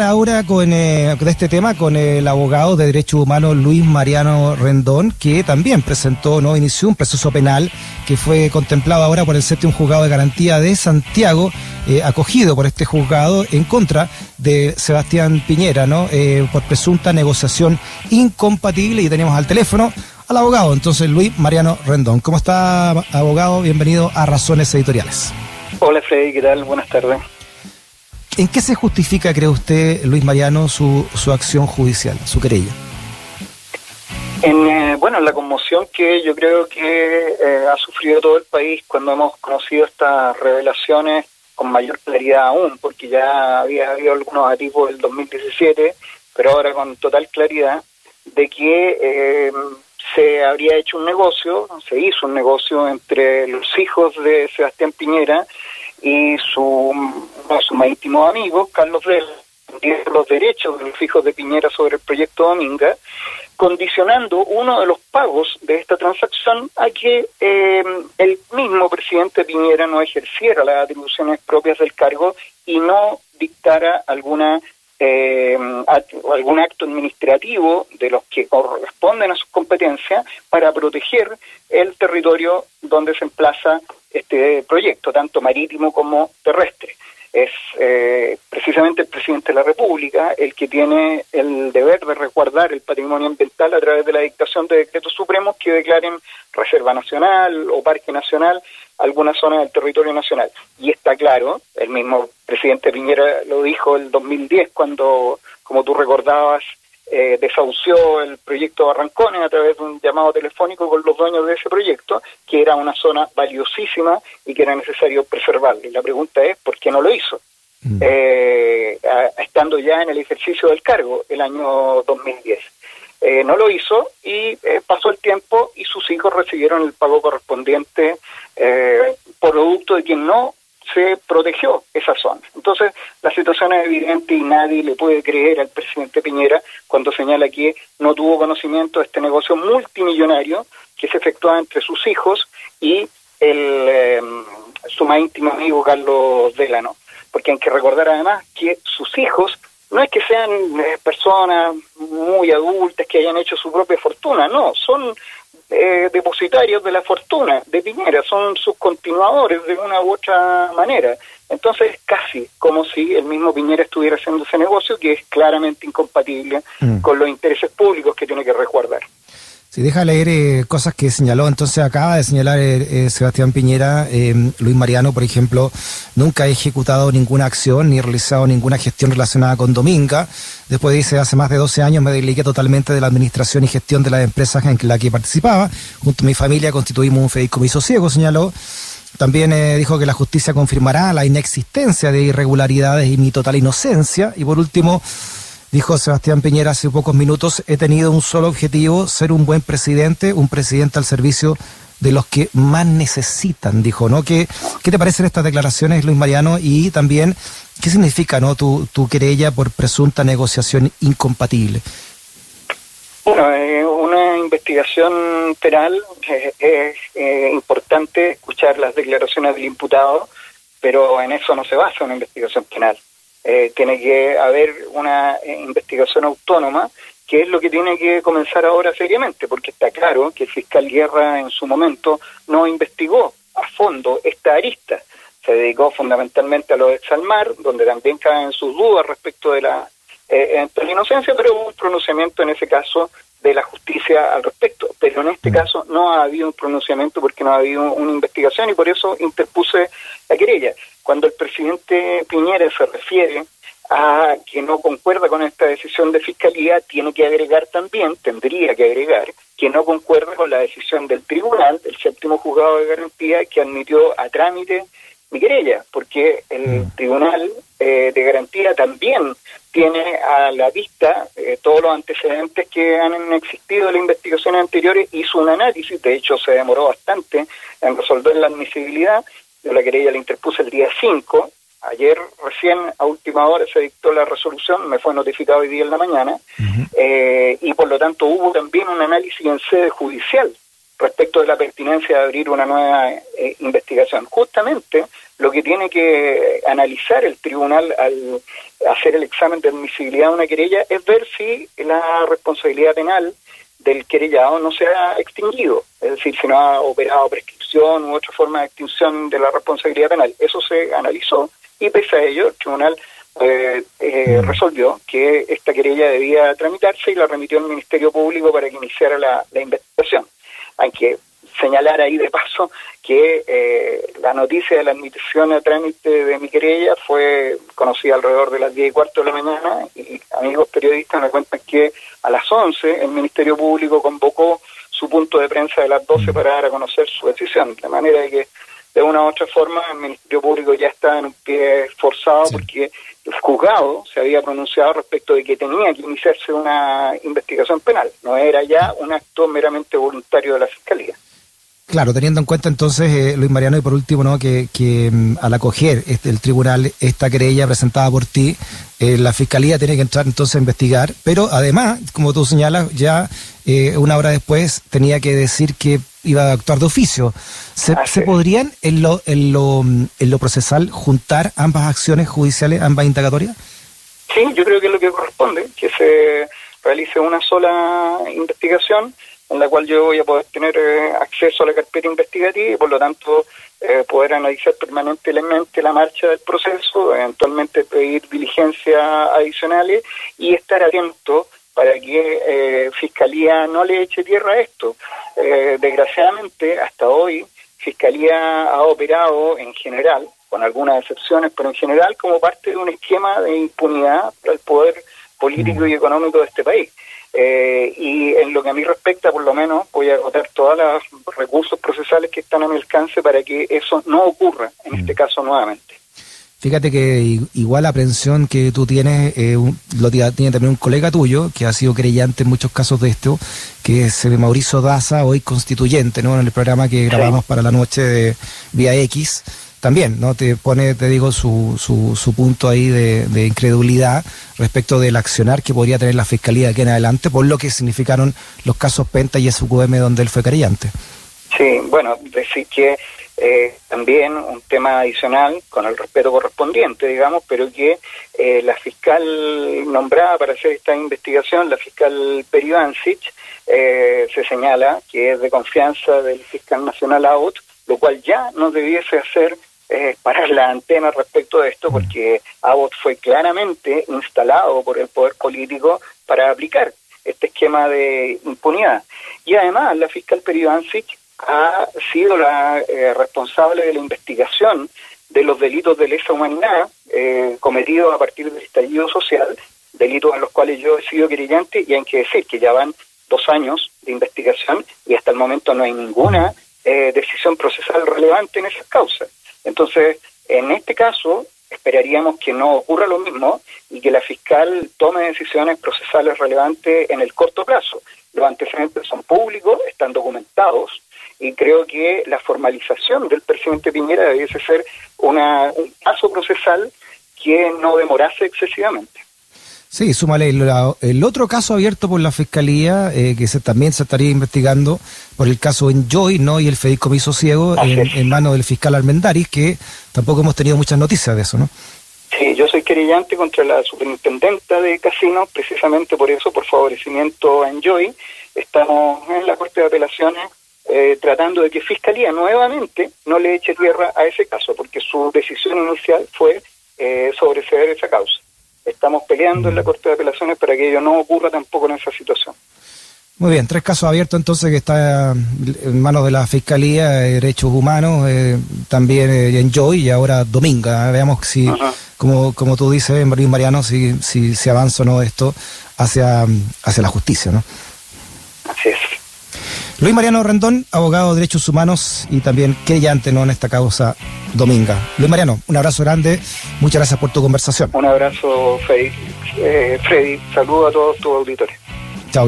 ahora con, eh, este tema con el abogado de derechos humanos Luis Mariano Rendón, que también presentó, no inició un proceso penal que fue contemplado ahora por el séptimo juzgado de garantía de Santiago, eh, acogido por este juzgado en contra de Sebastián Piñera, ¿no? Eh, por presunta negociación incompatible y tenemos al teléfono al abogado, entonces Luis Mariano Rendón. ¿Cómo está, abogado? Bienvenido a Razones Editoriales. Hola Freddy, ¿qué tal? Buenas tardes. ¿En qué se justifica, cree usted, Luis Mariano, su, su acción judicial, su querella? En, eh, bueno, en la conmoción que yo creo que eh, ha sufrido todo el país cuando hemos conocido estas revelaciones con mayor claridad aún, porque ya había habido algunos atisbos del 2017, pero ahora con total claridad de que eh, se habría hecho un negocio, se hizo un negocio entre los hijos de Sebastián Piñera y su, su más íntimo amigo, Carlos Vela, los derechos de los hijos de Piñera sobre el proyecto Dominga, condicionando uno de los pagos de esta transacción a que eh, el mismo presidente Piñera no ejerciera las atribuciones propias del cargo y no dictara alguna eh, algún acto administrativo de los que corresponden a sus competencias para proteger el territorio donde se emplaza este proyecto, tanto marítimo como terrestre. Es eh, precisamente el presidente de la República el que tiene el deber de resguardar el patrimonio ambiental a través de la dictación de decretos supremos que declaren reserva nacional o parque nacional alguna zona del territorio nacional. Y está claro, el mismo presidente Piñera lo dijo el 2010 cuando, como tú recordabas, eh, desahució el proyecto Barrancones a través de un llamado telefónico con los dueños de ese proyecto, que era una zona valiosísima y que era necesario preservarla. Y la pregunta es, ¿por qué no lo hizo? Mm. Eh, estando ya en el ejercicio del cargo el año 2010. Eh, no lo hizo y eh, pasó el tiempo y sus hijos recibieron el pago correspondiente eh, producto de que no se protegió esa zona. Entonces, la situación es evidente y nadie le puede creer al presidente Piñera cuando señala que no tuvo conocimiento de este negocio multimillonario que se efectuaba entre sus hijos y el, em, su más íntimo amigo Carlos Delano. Porque hay que recordar además que sus hijos no es que sean eh, personas muy adultas que hayan hecho su propia fortuna, no, son eh, depositarios de la fortuna de Piñera, son sus continuadores de una u otra manera. Entonces, casi como si el mismo Piñera estuviera haciendo ese negocio que es claramente incompatible mm. con los intereses públicos que tiene que resguardar. Si deja leer eh, cosas que señaló, entonces acaba de señalar eh, Sebastián Piñera, Luis Mariano, por ejemplo, nunca ha ejecutado ninguna acción ni realizado ninguna gestión relacionada con Dominga. Después dice, hace más de 12 años me desligué totalmente de la administración y gestión de las empresas en la que participaba. Junto a mi familia constituimos un fideicomiso ciego, señaló. También eh, dijo que la justicia confirmará la inexistencia de irregularidades y mi total inocencia. Y por último, Dijo Sebastián Piñera hace pocos minutos, he tenido un solo objetivo, ser un buen presidente, un presidente al servicio de los que más necesitan, dijo, ¿no? ¿Qué, qué te parecen estas declaraciones, Luis Mariano? Y también, ¿qué significa, no, tu, tu querella por presunta negociación incompatible? Bueno, eh, una investigación penal eh, es eh, importante escuchar las declaraciones del imputado, pero en eso no se basa una investigación penal. Eh, tiene que haber una eh, investigación autónoma, que es lo que tiene que comenzar ahora seriamente, porque está claro que el fiscal Guerra en su momento no investigó a fondo esta arista. Se dedicó fundamentalmente a lo de Exalmar, donde también caen sus dudas respecto de la, eh, inocencia, pero hubo un pronunciamiento en ese caso de la justicia al respecto. Pero en este mm. caso no ha habido un pronunciamiento porque no ha habido una investigación y por eso interpuse la querella. Cuando el presidente Piñera se refiere a que no concuerda con esta decisión de fiscalía, tiene que agregar también, tendría que agregar, que no concuerda con la decisión del tribunal, del séptimo juzgado de garantía, que admitió a trámite mi querella, porque el mm. tribunal eh, de garantía también tiene a la vista eh, todos los antecedentes que han existido en las investigaciones anteriores, hizo un análisis, de hecho se demoró bastante en resolver la admisibilidad yo la querella la interpuse el día 5. Ayer recién a última hora se dictó la resolución, me fue notificado hoy día en la mañana, eh, y por lo tanto hubo también un análisis en sede judicial respecto de la pertinencia de abrir una nueva eh, investigación. Justamente lo que tiene que analizar el tribunal al hacer el examen de admisibilidad de una querella es ver si la responsabilidad penal del querellado no se ha extinguido, es decir, si no ha operado prescripción u otra forma de extinción de la responsabilidad penal. Eso se analizó y pese a ello el tribunal eh, eh, mm. resolvió que esta querella debía tramitarse y la remitió al Ministerio Público para que iniciara la, la investigación. Aunque señalar ahí de paso que eh, la noticia de la admisión a trámite de mi querella fue conocida alrededor de las 10 y cuarto de la mañana y amigos periodistas me cuentan que a las 11 el Ministerio Público convocó su punto de prensa de las 12 para dar a conocer su decisión, de manera que de una u otra forma el Ministerio Público ya está en un pie forzado porque el juzgado se había pronunciado respecto de que tenía que iniciarse una investigación penal, no era ya un acto meramente voluntario de la Fiscalía. Claro, teniendo en cuenta entonces, eh, Luis Mariano, y por último, ¿no? que, que mm, al acoger este, el tribunal esta querella presentada por ti, eh, la fiscalía tiene que entrar entonces a investigar, pero además, como tú señalas, ya eh, una hora después tenía que decir que iba a actuar de oficio. ¿Se, ¿se podrían en lo, en, lo, mm, en lo procesal juntar ambas acciones judiciales, ambas indagatorias? Sí, yo creo que es lo que corresponde, que se realice una sola investigación en la cual yo voy a poder tener eh, acceso a la carpeta investigativa y por lo tanto eh, poder analizar permanentemente la marcha del proceso, eventualmente pedir diligencias adicionales y estar atento para que eh, Fiscalía no le eche tierra a esto. desgraciadamente, hasta hoy, Fiscalía ha operado en general, con algunas excepciones, pero en general como parte de un esquema de impunidad para el poder político y económico de este país. Eh, y en lo que a mí respecta, por lo menos, voy a agotar todos los recursos procesales que están a mi alcance para que eso no ocurra, en este mm. caso nuevamente. Fíjate que igual la aprehensión que tú tienes, eh, lo tiene también un colega tuyo, que ha sido creyente en muchos casos de esto, que es Mauricio Daza, hoy constituyente, ¿no? En el programa que grabamos para la noche de Vía X también, ¿no? Te pone, te digo, su, su, su punto ahí de, incredulidad respecto del accionar que podría tener la Fiscalía aquí en adelante, por lo que significaron los casos Penta y SQM donde él fue creyente. Sí, bueno, decir que eh, también un tema adicional, con el respeto correspondiente, digamos, pero que eh, la fiscal nombrada para hacer esta investigación, la fiscal Perivancic, eh, se señala que es de confianza del fiscal nacional AUT, lo cual ya no debiese hacer eh, parar la antena respecto de esto, porque Abbott fue claramente instalado por el poder político para aplicar este esquema de impunidad. Y además, la fiscal Perivancic ha sido la eh, responsable de la investigación de los delitos de lesa humanidad eh, cometidos a partir del estallido social, delitos en los cuales yo he sido querellante y hay que decir que ya van dos años de investigación y hasta el momento no hay ninguna eh, decisión procesal relevante en esas causas. Entonces, en este caso, esperaríamos que no ocurra lo mismo y que la fiscal tome decisiones procesales relevantes en el corto plazo. Los antecedentes son públicos, están documentados y creo que la formalización del presidente Piñera debiese ser una, un paso procesal que no demorase excesivamente. Sí, súmale el, otro caso abierto por la Fiscalía, eh, que se, también se estaría investigando por el caso Enjoy, ¿no? Y el fideicomiso ciego en, manos del fiscal Almendaris, que tampoco hemos tenido muchas noticias de eso, ¿no? Sí, yo soy querellante contra la superintendenta de casinos, precisamente por eso, por favorecimiento a Enjoy. Estamos en la Corte de Apelaciones eh, tratando de que Fiscalía nuevamente no le eche tierra a ese caso, porque su decisión inicial fue eh, sobreseer esa causa estamos peleando en la Corte de Apelaciones para que ello no ocurra tampoco en esa situación. Muy bien, tres casos abiertos entonces que está en manos de la Fiscalía de Derechos Humanos, eh, también eh, en Joy y ahora Dominga. Veamos si, como, como tú dices, Marín Mariano, si, si, si avanza o no esto hacia, hacia la justicia, ¿no? Luis Mariano Rendón, abogado de derechos humanos y también querellante ¿no? en esta causa dominga. Luis Mariano, un abrazo grande, muchas gracias por tu conversación. Un abrazo, Freddy. Eh, Freddy, saludo a todos tus auditores.